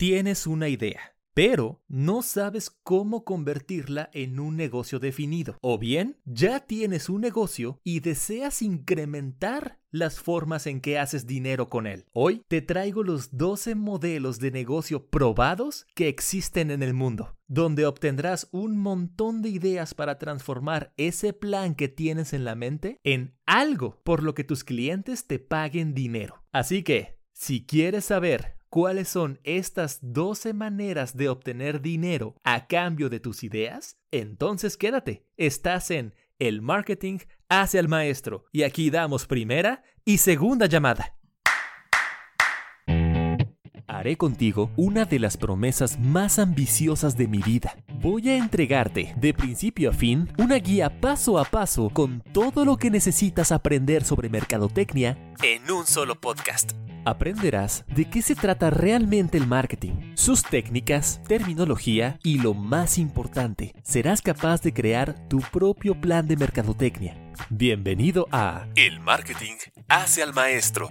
tienes una idea pero no sabes cómo convertirla en un negocio definido. O bien, ya tienes un negocio y deseas incrementar las formas en que haces dinero con él. Hoy te traigo los 12 modelos de negocio probados que existen en el mundo, donde obtendrás un montón de ideas para transformar ese plan que tienes en la mente en algo por lo que tus clientes te paguen dinero. Así que, si quieres saber cuáles son estas 12 maneras de obtener dinero a cambio de tus ideas, entonces quédate. Estás en El Marketing hacia el Maestro y aquí damos primera y segunda llamada. Haré contigo una de las promesas más ambiciosas de mi vida. Voy a entregarte, de principio a fin, una guía paso a paso con todo lo que necesitas aprender sobre mercadotecnia en un solo podcast aprenderás de qué se trata realmente el marketing, sus técnicas, terminología y lo más importante, serás capaz de crear tu propio plan de mercadotecnia. Bienvenido a El Marketing hace al maestro,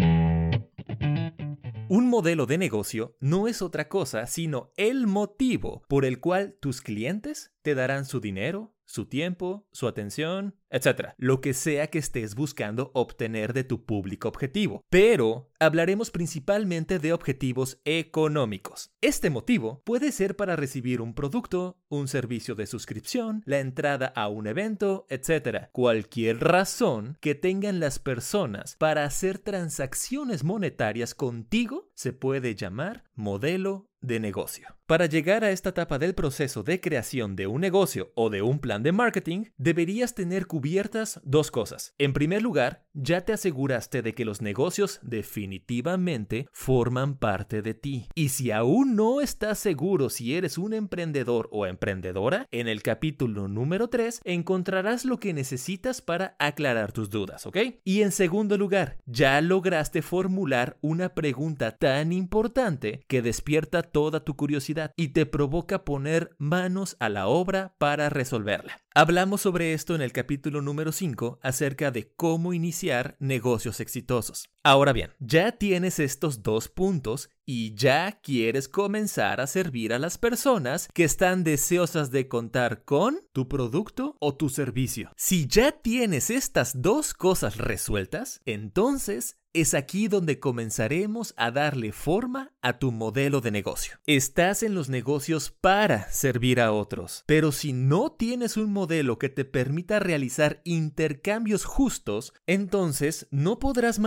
Un modelo de negocio no es otra cosa sino el motivo por el cual tus clientes te darán su dinero, su tiempo, su atención, etc. Lo que sea que estés buscando obtener de tu público objetivo. Pero hablaremos principalmente de objetivos económicos. Este motivo puede ser para recibir un producto, un servicio de suscripción, la entrada a un evento, etc. Cualquier razón que tengan las personas para hacer transacciones monetarias contigo se puede llamar modelo de negocio. Para llegar a esta etapa del proceso de creación de un negocio o de un plan de marketing, deberías tener cubiertas dos cosas. En primer lugar, ya te aseguraste de que los negocios definitivamente forman parte de ti. Y si aún no estás seguro si eres un emprendedor o emprendedora, en el capítulo número 3 encontrarás lo que necesitas para aclarar tus dudas, ¿ok? Y en segundo lugar, ya lograste formular una pregunta tan importante que despierta toda tu curiosidad y te provoca poner manos a la obra para resolverla. Hablamos sobre esto en el capítulo número 5 acerca de cómo iniciar negocios exitosos. Ahora bien, ya tienes estos dos puntos y ya quieres comenzar a servir a las personas que están deseosas de contar con tu producto o tu servicio. Si ya tienes estas dos cosas resueltas, entonces es aquí donde comenzaremos a darle forma a tu modelo de negocio. Estás en los negocios para servir a otros, pero si no tienes un modelo que te permita realizar intercambios justos, entonces no podrás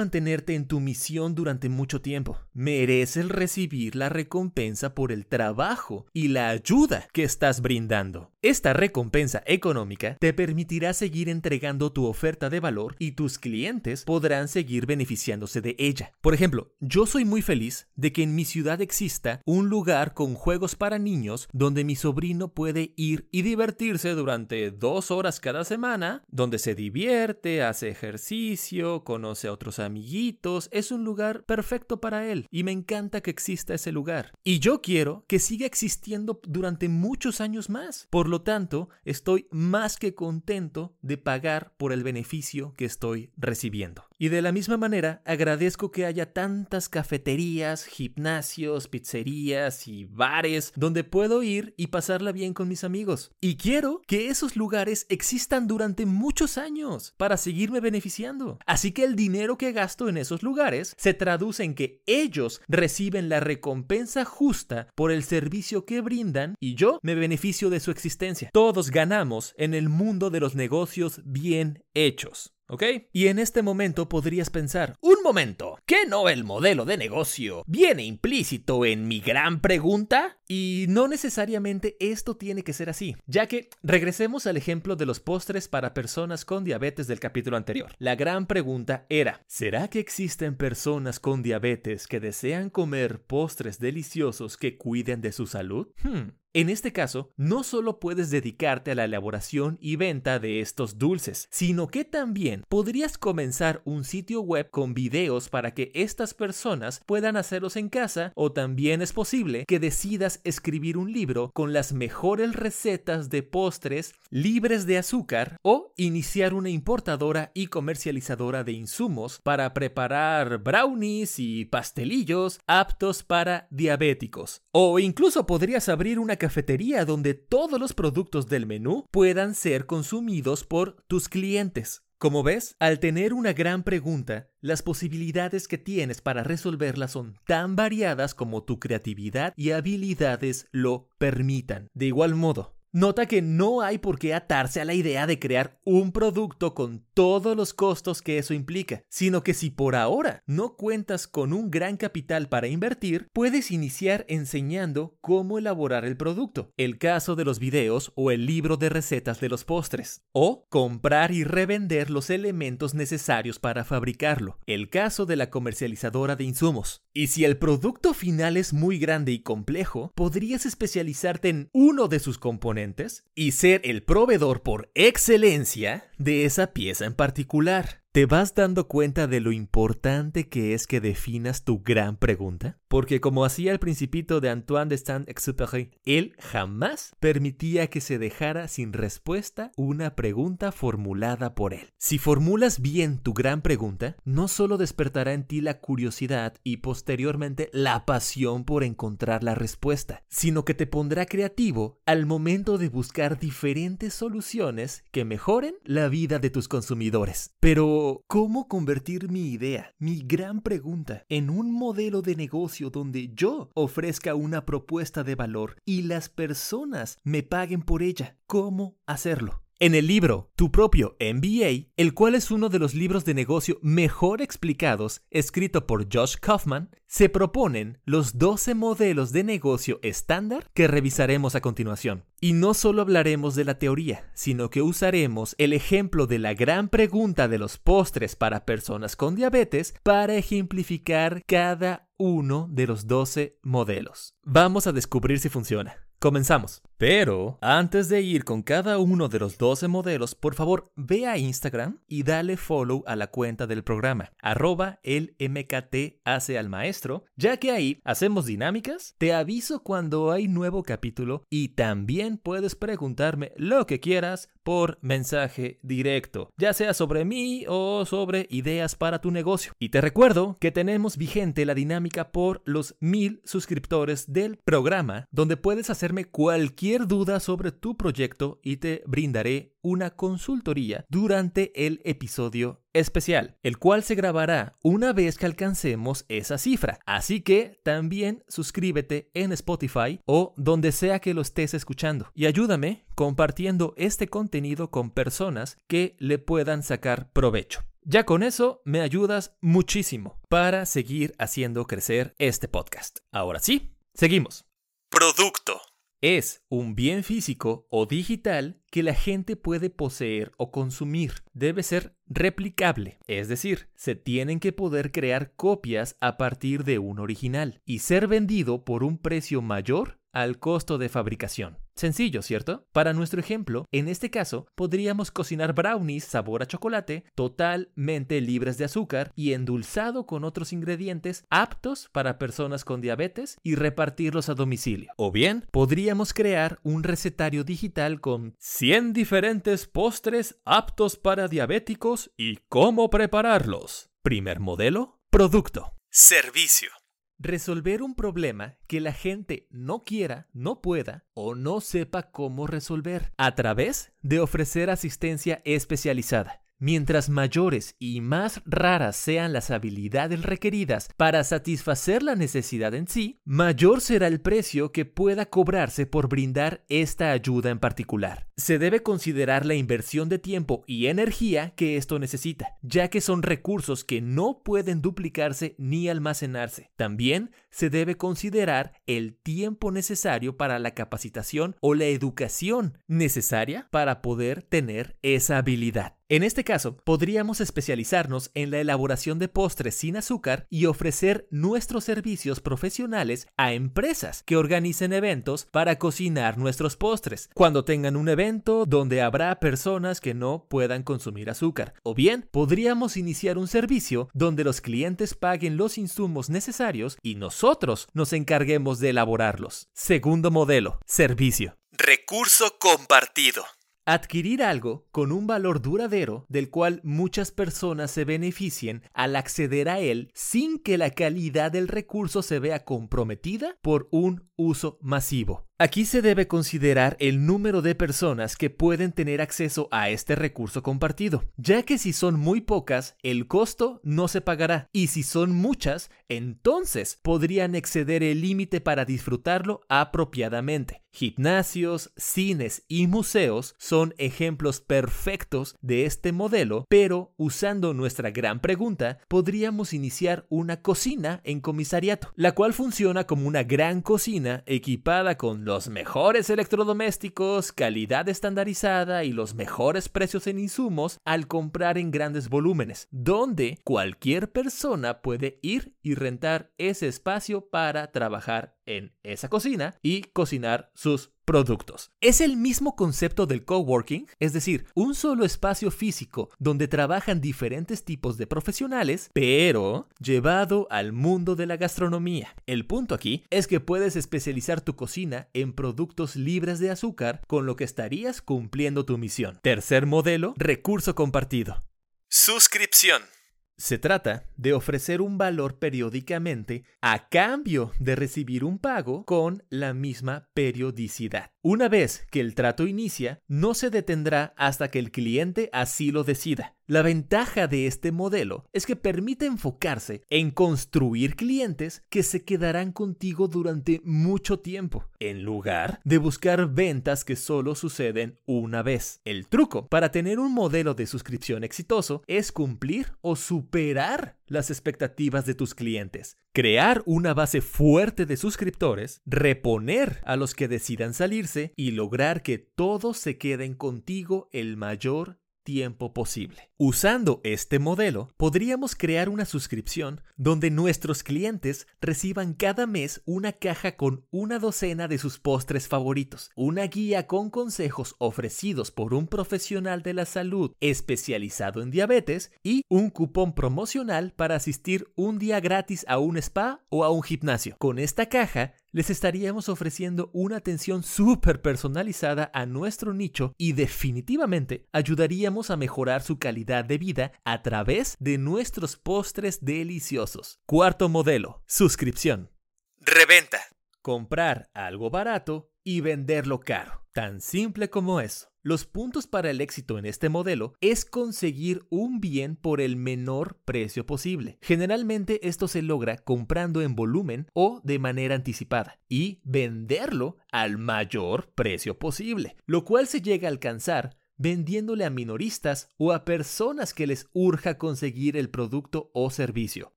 en tu misión durante mucho tiempo. Mereces recibir la recompensa por el trabajo y la ayuda que estás brindando. Esta recompensa económica te permitirá seguir entregando tu oferta de valor y tus clientes podrán seguir beneficiándose de ella. Por ejemplo, yo soy muy feliz de que en mi ciudad exista un lugar con juegos para niños donde mi sobrino puede ir y divertirse durante dos horas cada semana, donde se divierte, hace ejercicio, conoce a otros amiguitos, es un lugar perfecto para él y me encanta que exista ese lugar. Y yo quiero que siga existiendo durante muchos años más. Lo tanto, estoy más que contento de pagar por el beneficio que estoy recibiendo. Y de la misma manera, agradezco que haya tantas cafeterías, gimnasios, pizzerías y bares donde puedo ir y pasarla bien con mis amigos. Y quiero que esos lugares existan durante muchos años para seguirme beneficiando. Así que el dinero que gasto en esos lugares se traduce en que ellos reciben la recompensa justa por el servicio que brindan y yo me beneficio de su existencia todos ganamos en el mundo de los negocios bien hechos. ¿Ok? Y en este momento podrías pensar, un momento, ¿qué no el modelo de negocio viene implícito en mi gran pregunta? Y no necesariamente esto tiene que ser así, ya que regresemos al ejemplo de los postres para personas con diabetes del capítulo anterior. La gran pregunta era, ¿será que existen personas con diabetes que desean comer postres deliciosos que cuiden de su salud? Hmm, en este caso, no solo puedes dedicarte a la elaboración y venta de estos dulces, sino que también podrías comenzar un sitio web con videos para que estas personas puedan hacerlos en casa o también es posible que decidas escribir un libro con las mejores recetas de postres libres de azúcar o iniciar una importadora y comercializadora de insumos para preparar brownies y pastelillos aptos para diabéticos. O incluso podrías abrir una cafetería donde todos los productos del menú puedan ser consumidos por tus clientes. Como ves, al tener una gran pregunta, las posibilidades que tienes para resolverla son tan variadas como tu creatividad y habilidades lo permitan. De igual modo, Nota que no hay por qué atarse a la idea de crear un producto con todos los costos que eso implica, sino que si por ahora no cuentas con un gran capital para invertir, puedes iniciar enseñando cómo elaborar el producto, el caso de los videos o el libro de recetas de los postres, o comprar y revender los elementos necesarios para fabricarlo, el caso de la comercializadora de insumos. Y si el producto final es muy grande y complejo, podrías especializarte en uno de sus componentes y ser el proveedor por excelencia de esa pieza en particular. ¿Te vas dando cuenta de lo importante que es que definas tu gran pregunta? Porque como hacía el principito de Antoine de Saint-Exupéry, él jamás permitía que se dejara sin respuesta una pregunta formulada por él. Si formulas bien tu gran pregunta, no solo despertará en ti la curiosidad y posteriormente la pasión por encontrar la respuesta, sino que te pondrá creativo al momento de buscar diferentes soluciones que mejoren la vida de tus consumidores. Pero ¿cómo convertir mi idea, mi gran pregunta, en un modelo de negocio donde yo ofrezca una propuesta de valor y las personas me paguen por ella? ¿Cómo hacerlo? En el libro Tu propio MBA, el cual es uno de los libros de negocio mejor explicados, escrito por Josh Kaufman, se proponen los 12 modelos de negocio estándar que revisaremos a continuación. Y no solo hablaremos de la teoría, sino que usaremos el ejemplo de la gran pregunta de los postres para personas con diabetes para ejemplificar cada uno de los 12 modelos. Vamos a descubrir si funciona. Comenzamos. Pero antes de ir con cada uno de los 12 modelos, por favor ve a Instagram y dale follow a la cuenta del programa, arroba el MKT hace al maestro, ya que ahí hacemos dinámicas, te aviso cuando hay nuevo capítulo y también puedes preguntarme lo que quieras por mensaje directo, ya sea sobre mí o sobre ideas para tu negocio. Y te recuerdo que tenemos vigente la dinámica por los mil suscriptores del programa, donde puedes cualquier duda sobre tu proyecto y te brindaré una consultoría durante el episodio especial, el cual se grabará una vez que alcancemos esa cifra. Así que también suscríbete en Spotify o donde sea que lo estés escuchando y ayúdame compartiendo este contenido con personas que le puedan sacar provecho. Ya con eso me ayudas muchísimo para seguir haciendo crecer este podcast. Ahora sí, seguimos. Producto es un bien físico o digital que la gente puede poseer o consumir. Debe ser replicable, es decir, se tienen que poder crear copias a partir de un original y ser vendido por un precio mayor al costo de fabricación. Sencillo, ¿cierto? Para nuestro ejemplo, en este caso, podríamos cocinar brownies sabor a chocolate totalmente libres de azúcar y endulzado con otros ingredientes aptos para personas con diabetes y repartirlos a domicilio. O bien, podríamos crear un recetario digital con 100 diferentes postres aptos para diabéticos y cómo prepararlos. Primer modelo, producto. Servicio. Resolver un problema que la gente no quiera, no pueda o no sepa cómo resolver a través de ofrecer asistencia especializada. Mientras mayores y más raras sean las habilidades requeridas para satisfacer la necesidad en sí, mayor será el precio que pueda cobrarse por brindar esta ayuda en particular. Se debe considerar la inversión de tiempo y energía que esto necesita, ya que son recursos que no pueden duplicarse ni almacenarse. También se debe considerar el tiempo necesario para la capacitación o la educación necesaria para poder tener esa habilidad. En este caso, podríamos especializarnos en la elaboración de postres sin azúcar y ofrecer nuestros servicios profesionales a empresas que organicen eventos para cocinar nuestros postres, cuando tengan un evento donde habrá personas que no puedan consumir azúcar. O bien, podríamos iniciar un servicio donde los clientes paguen los insumos necesarios y nosotros nos encarguemos de elaborarlos. Segundo modelo, servicio. Recurso compartido. Adquirir algo con un valor duradero del cual muchas personas se beneficien al acceder a él sin que la calidad del recurso se vea comprometida por un uso masivo. Aquí se debe considerar el número de personas que pueden tener acceso a este recurso compartido, ya que si son muy pocas, el costo no se pagará, y si son muchas, entonces podrían exceder el límite para disfrutarlo apropiadamente. Gimnasios, cines y museos son ejemplos perfectos de este modelo, pero usando nuestra gran pregunta, podríamos iniciar una cocina en comisariato, la cual funciona como una gran cocina equipada con los mejores electrodomésticos, calidad estandarizada y los mejores precios en insumos al comprar en grandes volúmenes, donde cualquier persona puede ir y rentar ese espacio para trabajar en esa cocina y cocinar sus productos. Es el mismo concepto del coworking, es decir, un solo espacio físico donde trabajan diferentes tipos de profesionales, pero llevado al mundo de la gastronomía. El punto aquí es que puedes especializar tu cocina en productos libres de azúcar, con lo que estarías cumpliendo tu misión. Tercer modelo, recurso compartido. Suscripción. Se trata de ofrecer un valor periódicamente a cambio de recibir un pago con la misma periodicidad. Una vez que el trato inicia, no se detendrá hasta que el cliente así lo decida. La ventaja de este modelo es que permite enfocarse en construir clientes que se quedarán contigo durante mucho tiempo, en lugar de buscar ventas que solo suceden una vez. El truco para tener un modelo de suscripción exitoso es cumplir o superar las expectativas de tus clientes, crear una base fuerte de suscriptores, reponer a los que decidan salirse y lograr que todos se queden contigo el mayor tiempo posible. Usando este modelo, podríamos crear una suscripción donde nuestros clientes reciban cada mes una caja con una docena de sus postres favoritos, una guía con consejos ofrecidos por un profesional de la salud especializado en diabetes y un cupón promocional para asistir un día gratis a un spa o a un gimnasio. Con esta caja les estaríamos ofreciendo una atención súper personalizada a nuestro nicho y definitivamente ayudaríamos a mejorar su calidad de vida a través de nuestros postres deliciosos. Cuarto modelo, suscripción. Reventa. Comprar algo barato y venderlo caro. Tan simple como eso. Los puntos para el éxito en este modelo es conseguir un bien por el menor precio posible. Generalmente esto se logra comprando en volumen o de manera anticipada y venderlo al mayor precio posible, lo cual se llega a alcanzar vendiéndole a minoristas o a personas que les urja conseguir el producto o servicio.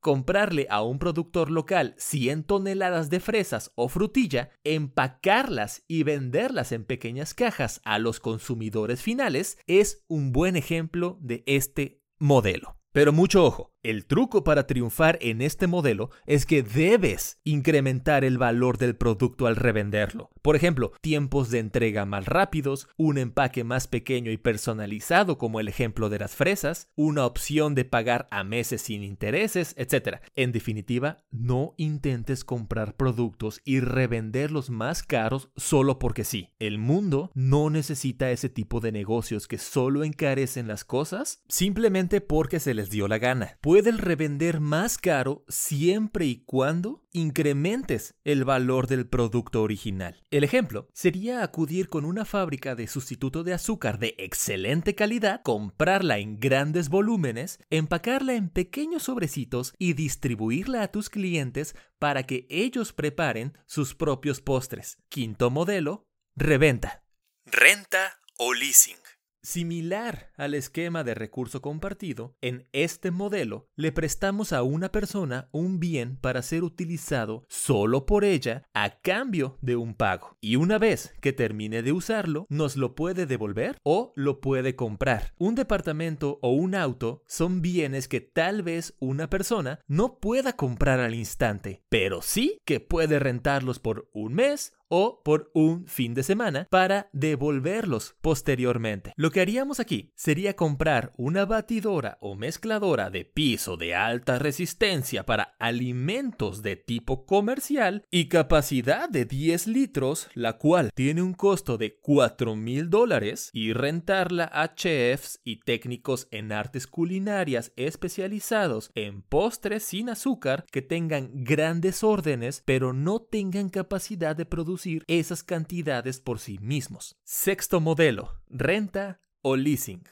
Comprarle a un productor local 100 toneladas de fresas o frutilla, empacarlas y venderlas en pequeñas cajas a los consumidores finales es un buen ejemplo de este modelo. Pero mucho ojo, el truco para triunfar en este modelo es que debes incrementar el valor del producto al revenderlo. Por ejemplo, tiempos de entrega más rápidos, un empaque más pequeño y personalizado como el ejemplo de las fresas, una opción de pagar a meses sin intereses, etc. En definitiva, no intentes comprar productos y revenderlos más caros solo porque sí. El mundo no necesita ese tipo de negocios que solo encarecen las cosas simplemente porque se les dio la gana puedes revender más caro siempre y cuando incrementes el valor del producto original. El ejemplo sería acudir con una fábrica de sustituto de azúcar de excelente calidad, comprarla en grandes volúmenes, empacarla en pequeños sobrecitos y distribuirla a tus clientes para que ellos preparen sus propios postres. Quinto modelo, reventa. Renta o leasing. Similar al esquema de recurso compartido, en este modelo le prestamos a una persona un bien para ser utilizado solo por ella a cambio de un pago. Y una vez que termine de usarlo, nos lo puede devolver o lo puede comprar. Un departamento o un auto son bienes que tal vez una persona no pueda comprar al instante, pero sí que puede rentarlos por un mes o por un fin de semana para devolverlos posteriormente. Lo que haríamos aquí sería comprar una batidora o mezcladora de piso de alta resistencia para alimentos de tipo comercial y capacidad de 10 litros, la cual tiene un costo de 4 mil dólares y rentarla a chefs y técnicos en artes culinarias especializados en postres sin azúcar que tengan grandes órdenes pero no tengan capacidad de producir esas cantidades por sí mismos. Sexto modelo, renta o leasing.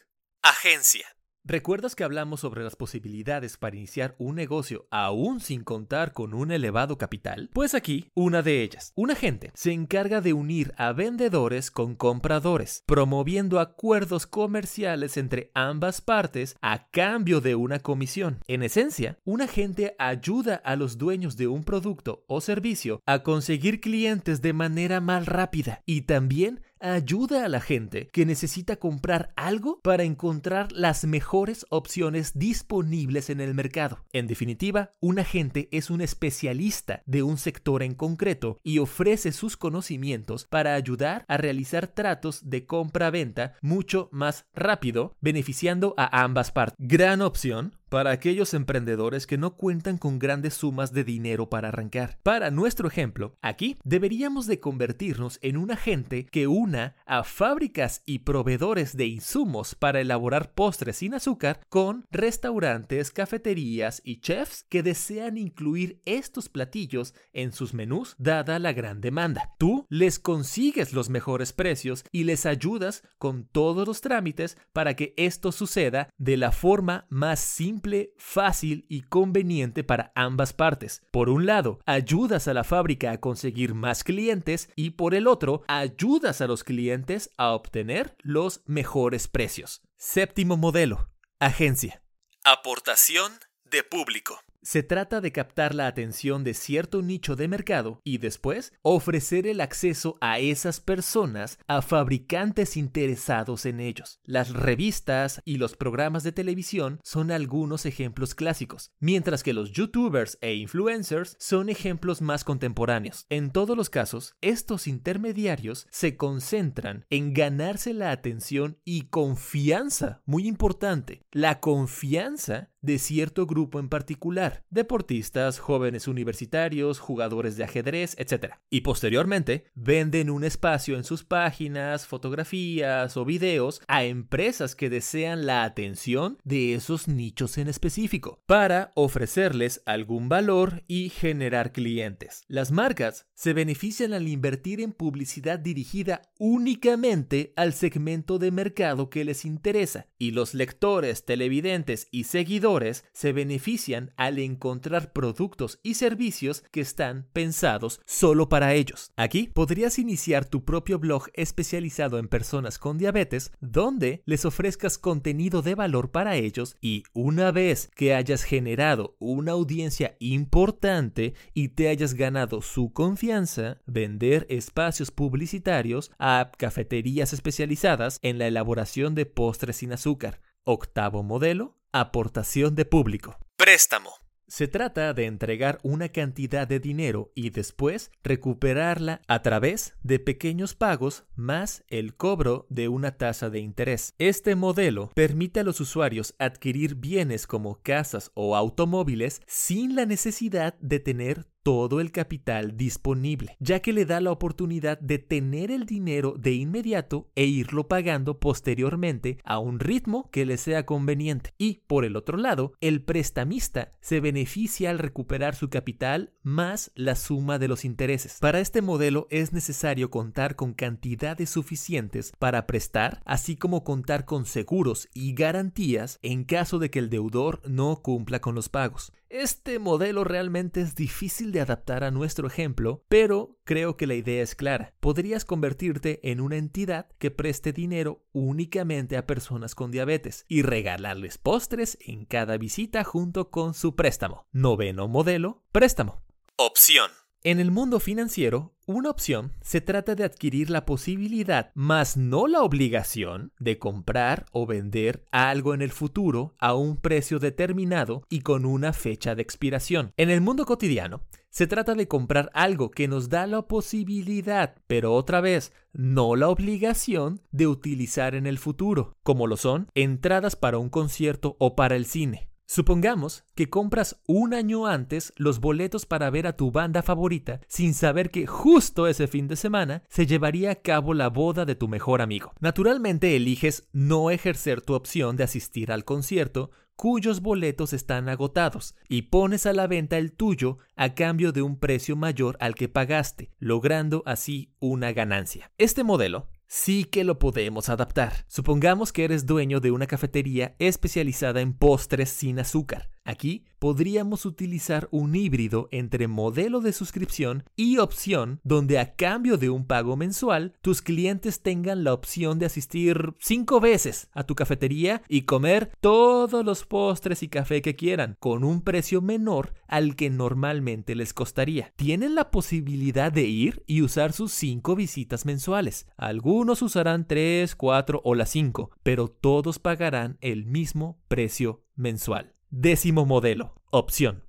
Agencia. ¿Recuerdas que hablamos sobre las posibilidades para iniciar un negocio aún sin contar con un elevado capital? Pues aquí, una de ellas. Un agente se encarga de unir a vendedores con compradores, promoviendo acuerdos comerciales entre ambas partes a cambio de una comisión. En esencia, un agente ayuda a los dueños de un producto o servicio a conseguir clientes de manera más rápida y también ayuda a la gente que necesita comprar algo para encontrar las mejores opciones disponibles en el mercado. En definitiva, un agente es un especialista de un sector en concreto y ofrece sus conocimientos para ayudar a realizar tratos de compra-venta mucho más rápido, beneficiando a ambas partes. Gran opción para aquellos emprendedores que no cuentan con grandes sumas de dinero para arrancar. Para nuestro ejemplo, aquí deberíamos de convertirnos en un agente que una a fábricas y proveedores de insumos para elaborar postres sin azúcar con restaurantes, cafeterías y chefs que desean incluir estos platillos en sus menús dada la gran demanda. Tú les consigues los mejores precios y les ayudas con todos los trámites para que esto suceda de la forma más simple fácil y conveniente para ambas partes. Por un lado, ayudas a la fábrica a conseguir más clientes y por el otro, ayudas a los clientes a obtener los mejores precios. Séptimo modelo. Agencia. Aportación de público. Se trata de captar la atención de cierto nicho de mercado y después ofrecer el acceso a esas personas a fabricantes interesados en ellos. Las revistas y los programas de televisión son algunos ejemplos clásicos, mientras que los youtubers e influencers son ejemplos más contemporáneos. En todos los casos, estos intermediarios se concentran en ganarse la atención y confianza, muy importante, la confianza de cierto grupo en particular, deportistas, jóvenes universitarios, jugadores de ajedrez, etc. Y posteriormente venden un espacio en sus páginas, fotografías o videos a empresas que desean la atención de esos nichos en específico, para ofrecerles algún valor y generar clientes. Las marcas se benefician al invertir en publicidad dirigida únicamente al segmento de mercado que les interesa, y los lectores, televidentes y seguidores se benefician al encontrar productos y servicios que están pensados solo para ellos. Aquí podrías iniciar tu propio blog especializado en personas con diabetes donde les ofrezcas contenido de valor para ellos y una vez que hayas generado una audiencia importante y te hayas ganado su confianza, vender espacios publicitarios a cafeterías especializadas en la elaboración de postres sin azúcar. Octavo modelo, Aportación de público. Préstamo. Se trata de entregar una cantidad de dinero y después recuperarla a través de pequeños pagos más el cobro de una tasa de interés. Este modelo permite a los usuarios adquirir bienes como casas o automóviles sin la necesidad de tener todo el capital disponible, ya que le da la oportunidad de tener el dinero de inmediato e irlo pagando posteriormente a un ritmo que le sea conveniente. Y, por el otro lado, el prestamista se beneficia al recuperar su capital más la suma de los intereses. Para este modelo es necesario contar con cantidades suficientes para prestar, así como contar con seguros y garantías en caso de que el deudor no cumpla con los pagos. Este modelo realmente es difícil de adaptar a nuestro ejemplo, pero creo que la idea es clara. Podrías convertirte en una entidad que preste dinero únicamente a personas con diabetes y regalarles postres en cada visita junto con su préstamo. Noveno modelo, préstamo. Opción. En el mundo financiero, una opción se trata de adquirir la posibilidad, más no la obligación, de comprar o vender algo en el futuro a un precio determinado y con una fecha de expiración. En el mundo cotidiano, se trata de comprar algo que nos da la posibilidad, pero otra vez, no la obligación de utilizar en el futuro, como lo son entradas para un concierto o para el cine. Supongamos que compras un año antes los boletos para ver a tu banda favorita sin saber que justo ese fin de semana se llevaría a cabo la boda de tu mejor amigo. Naturalmente eliges no ejercer tu opción de asistir al concierto cuyos boletos están agotados y pones a la venta el tuyo a cambio de un precio mayor al que pagaste, logrando así una ganancia. Este modelo sí que lo podemos adaptar. Supongamos que eres dueño de una cafetería especializada en postres sin azúcar. Aquí podríamos utilizar un híbrido entre modelo de suscripción y opción donde a cambio de un pago mensual tus clientes tengan la opción de asistir cinco veces a tu cafetería y comer todos los postres y café que quieran con un precio menor al que normalmente les costaría. Tienen la posibilidad de ir y usar sus cinco visitas mensuales. Algunos usarán tres, cuatro o las cinco, pero todos pagarán el mismo precio mensual. Décimo modelo. Opción.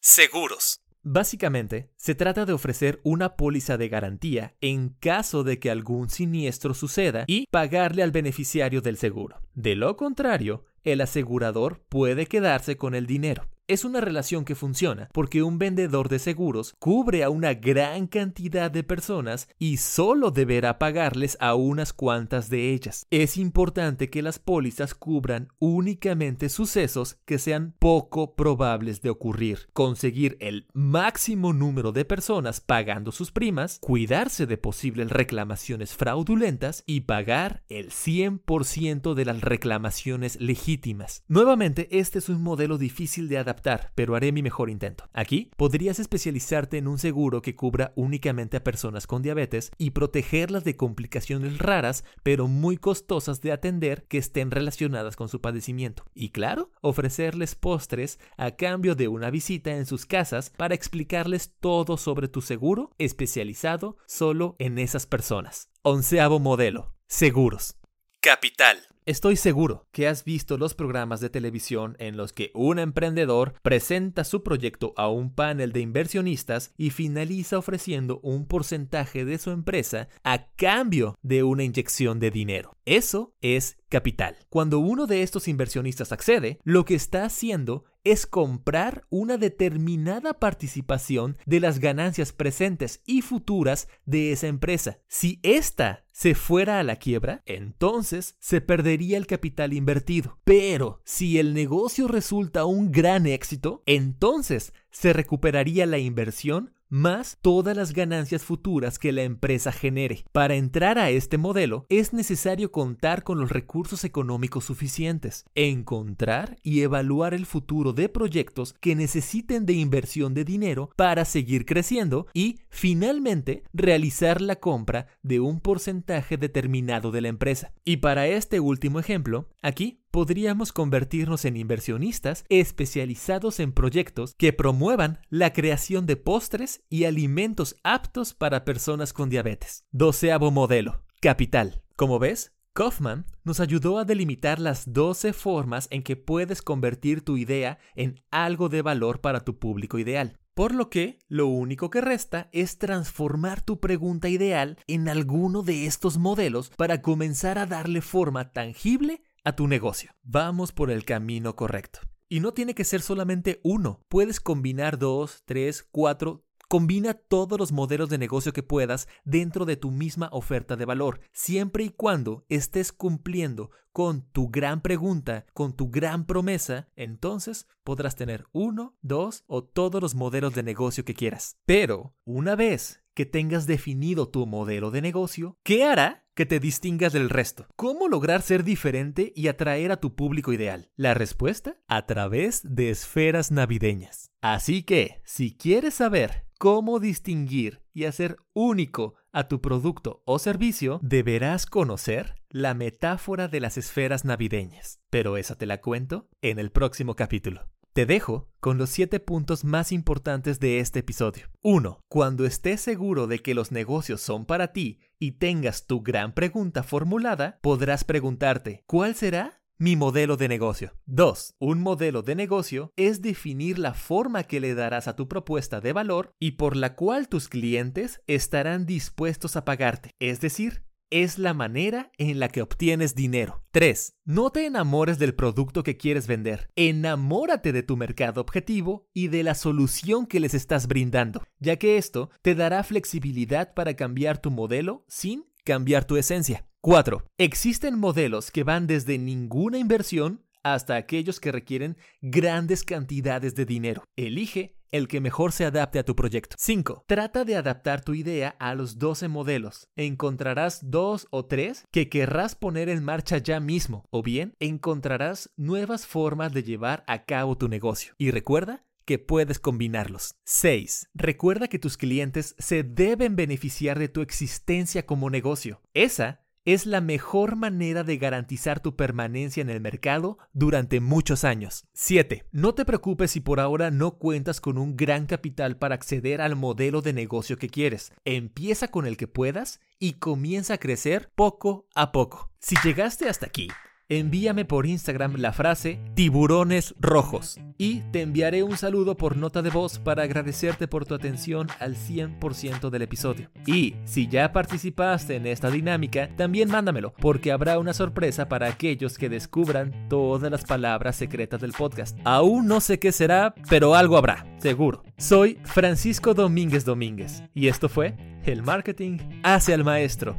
Seguros. Básicamente, se trata de ofrecer una póliza de garantía en caso de que algún siniestro suceda y pagarle al beneficiario del seguro. De lo contrario, el asegurador puede quedarse con el dinero. Es una relación que funciona porque un vendedor de seguros cubre a una gran cantidad de personas y solo deberá pagarles a unas cuantas de ellas. Es importante que las pólizas cubran únicamente sucesos que sean poco probables de ocurrir, conseguir el máximo número de personas pagando sus primas, cuidarse de posibles reclamaciones fraudulentas y pagar el 100% de las reclamaciones legítimas. Nuevamente, este es un modelo difícil de adaptar pero haré mi mejor intento. Aquí podrías especializarte en un seguro que cubra únicamente a personas con diabetes y protegerlas de complicaciones raras, pero muy costosas de atender que estén relacionadas con su padecimiento. Y claro, ofrecerles postres a cambio de una visita en sus casas para explicarles todo sobre tu seguro especializado solo en esas personas. Onceavo modelo. Seguros. Capital. Estoy seguro que has visto los programas de televisión en los que un emprendedor presenta su proyecto a un panel de inversionistas y finaliza ofreciendo un porcentaje de su empresa a cambio de una inyección de dinero. Eso es capital. Cuando uno de estos inversionistas accede, lo que está haciendo es comprar una determinada participación de las ganancias presentes y futuras de esa empresa. Si ésta se fuera a la quiebra, entonces se perdería el capital invertido. Pero si el negocio resulta un gran éxito, entonces se recuperaría la inversión más todas las ganancias futuras que la empresa genere. Para entrar a este modelo es necesario contar con los recursos económicos suficientes, encontrar y evaluar el futuro de proyectos que necesiten de inversión de dinero para seguir creciendo y, finalmente, realizar la compra de un porcentaje determinado de la empresa. Y para este último ejemplo, aquí podríamos convertirnos en inversionistas especializados en proyectos que promuevan la creación de postres y alimentos aptos para personas con diabetes. Doceavo modelo. Capital. Como ves, Kaufman nos ayudó a delimitar las 12 formas en que puedes convertir tu idea en algo de valor para tu público ideal. Por lo que lo único que resta es transformar tu pregunta ideal en alguno de estos modelos para comenzar a darle forma tangible a tu negocio. Vamos por el camino correcto. Y no tiene que ser solamente uno. Puedes combinar dos, tres, cuatro, Combina todos los modelos de negocio que puedas dentro de tu misma oferta de valor, siempre y cuando estés cumpliendo con tu gran pregunta, con tu gran promesa, entonces podrás tener uno, dos o todos los modelos de negocio que quieras. Pero una vez que tengas definido tu modelo de negocio, ¿qué hará que te distingas del resto? ¿Cómo lograr ser diferente y atraer a tu público ideal? La respuesta, a través de esferas navideñas. Así que, si quieres saber cómo distinguir y hacer único a tu producto o servicio, deberás conocer la metáfora de las esferas navideñas. Pero esa te la cuento en el próximo capítulo. Te dejo con los 7 puntos más importantes de este episodio. 1. Cuando estés seguro de que los negocios son para ti y tengas tu gran pregunta formulada, podrás preguntarte, ¿cuál será mi modelo de negocio. 2. Un modelo de negocio es definir la forma que le darás a tu propuesta de valor y por la cual tus clientes estarán dispuestos a pagarte. Es decir, es la manera en la que obtienes dinero. 3. No te enamores del producto que quieres vender. Enamórate de tu mercado objetivo y de la solución que les estás brindando, ya que esto te dará flexibilidad para cambiar tu modelo sin cambiar tu esencia. 4. Existen modelos que van desde ninguna inversión hasta aquellos que requieren grandes cantidades de dinero. Elige el que mejor se adapte a tu proyecto. 5. Trata de adaptar tu idea a los 12 modelos. Encontrarás dos o tres que querrás poner en marcha ya mismo, o bien encontrarás nuevas formas de llevar a cabo tu negocio. Y recuerda que puedes combinarlos. 6. Recuerda que tus clientes se deben beneficiar de tu existencia como negocio. Esa es la mejor manera de garantizar tu permanencia en el mercado durante muchos años. 7. No te preocupes si por ahora no cuentas con un gran capital para acceder al modelo de negocio que quieres. Empieza con el que puedas y comienza a crecer poco a poco. Si llegaste hasta aquí, envíame por Instagram la frase tiburones rojos y te enviaré un saludo por nota de voz para agradecerte por tu atención al 100% del episodio. Y si ya participaste en esta dinámica, también mándamelo porque habrá una sorpresa para aquellos que descubran todas las palabras secretas del podcast. Aún no sé qué será, pero algo habrá, seguro. Soy Francisco Domínguez Domínguez y esto fue El Marketing hacia el Maestro.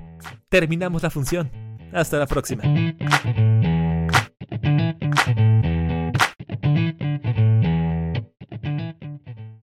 Terminamos la función. Hasta la próxima.